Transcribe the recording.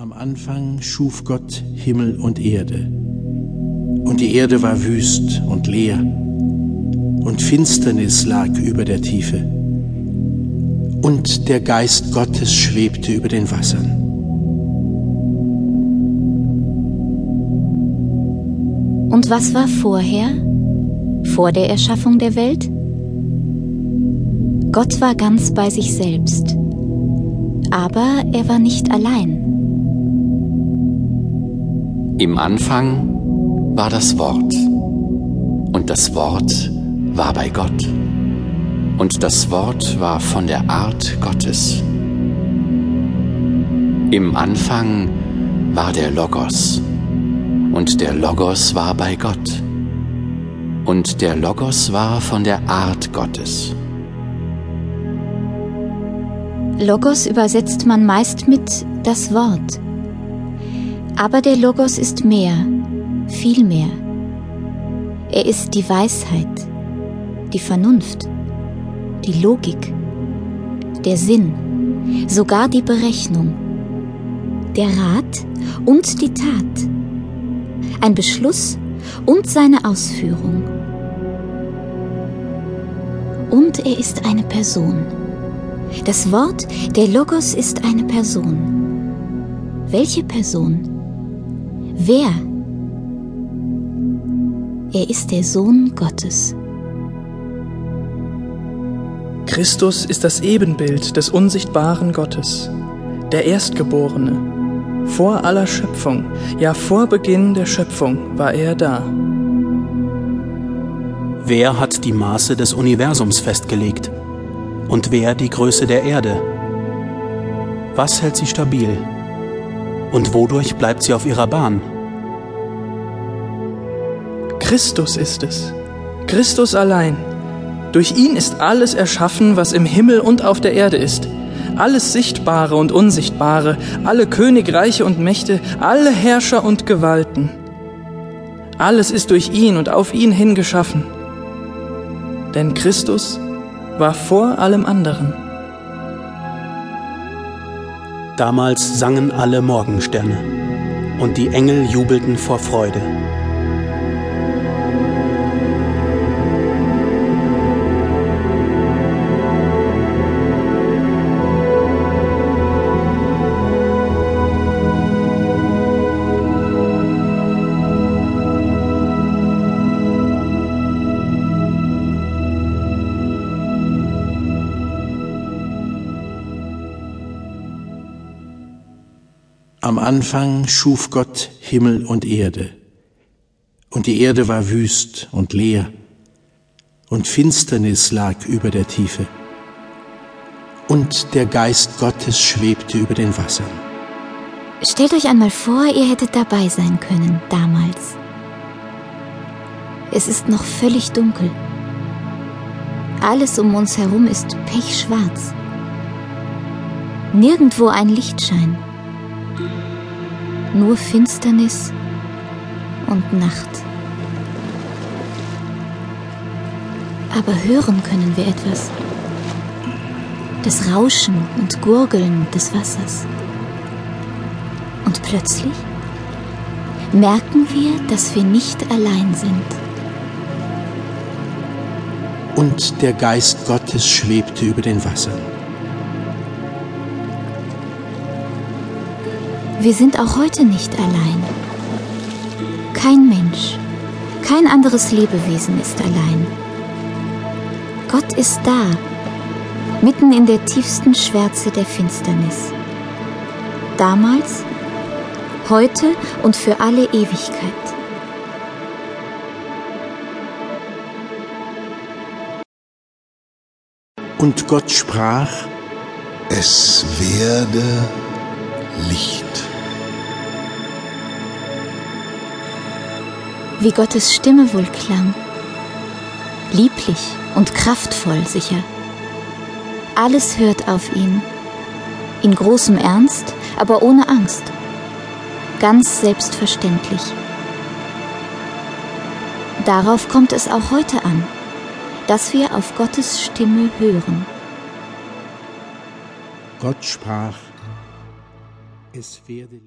Am Anfang schuf Gott Himmel und Erde. Und die Erde war wüst und leer, und Finsternis lag über der Tiefe. Und der Geist Gottes schwebte über den Wassern. Und was war vorher, vor der Erschaffung der Welt? Gott war ganz bei sich selbst, aber er war nicht allein. Im Anfang war das Wort, und das Wort war bei Gott, und das Wort war von der Art Gottes. Im Anfang war der Logos, und der Logos war bei Gott, und der Logos war von der Art Gottes. Logos übersetzt man meist mit das Wort. Aber der Logos ist mehr, viel mehr. Er ist die Weisheit, die Vernunft, die Logik, der Sinn, sogar die Berechnung, der Rat und die Tat, ein Beschluss und seine Ausführung. Und er ist eine Person. Das Wort, der Logos, ist eine Person. Welche Person? Wer? Er ist der Sohn Gottes. Christus ist das Ebenbild des unsichtbaren Gottes, der Erstgeborene. Vor aller Schöpfung, ja vor Beginn der Schöpfung war er da. Wer hat die Maße des Universums festgelegt? Und wer die Größe der Erde? Was hält sie stabil? Und wodurch bleibt sie auf ihrer Bahn? Christus ist es. Christus allein. Durch ihn ist alles erschaffen, was im Himmel und auf der Erde ist. Alles Sichtbare und Unsichtbare, alle Königreiche und Mächte, alle Herrscher und Gewalten. Alles ist durch ihn und auf ihn hin geschaffen. Denn Christus war vor allem anderen. Damals sangen alle Morgensterne, und die Engel jubelten vor Freude. Am Anfang schuf Gott Himmel und Erde. Und die Erde war wüst und leer, und Finsternis lag über der Tiefe. Und der Geist Gottes schwebte über den Wassern. Stellt euch einmal vor, ihr hättet dabei sein können damals. Es ist noch völlig dunkel. Alles um uns herum ist pechschwarz. Nirgendwo ein Lichtschein nur Finsternis und Nacht. Aber hören können wir etwas. Das Rauschen und Gurgeln des Wassers. Und plötzlich merken wir, dass wir nicht allein sind. Und der Geist Gottes schwebte über den Wassern. Wir sind auch heute nicht allein. Kein Mensch, kein anderes Lebewesen ist allein. Gott ist da, mitten in der tiefsten Schwärze der Finsternis. Damals, heute und für alle Ewigkeit. Und Gott sprach, Es werde Licht. Wie Gottes Stimme wohl klang. Lieblich und kraftvoll sicher. Alles hört auf ihn. In großem Ernst, aber ohne Angst. Ganz selbstverständlich. Darauf kommt es auch heute an, dass wir auf Gottes Stimme hören. Gott sprach, es werde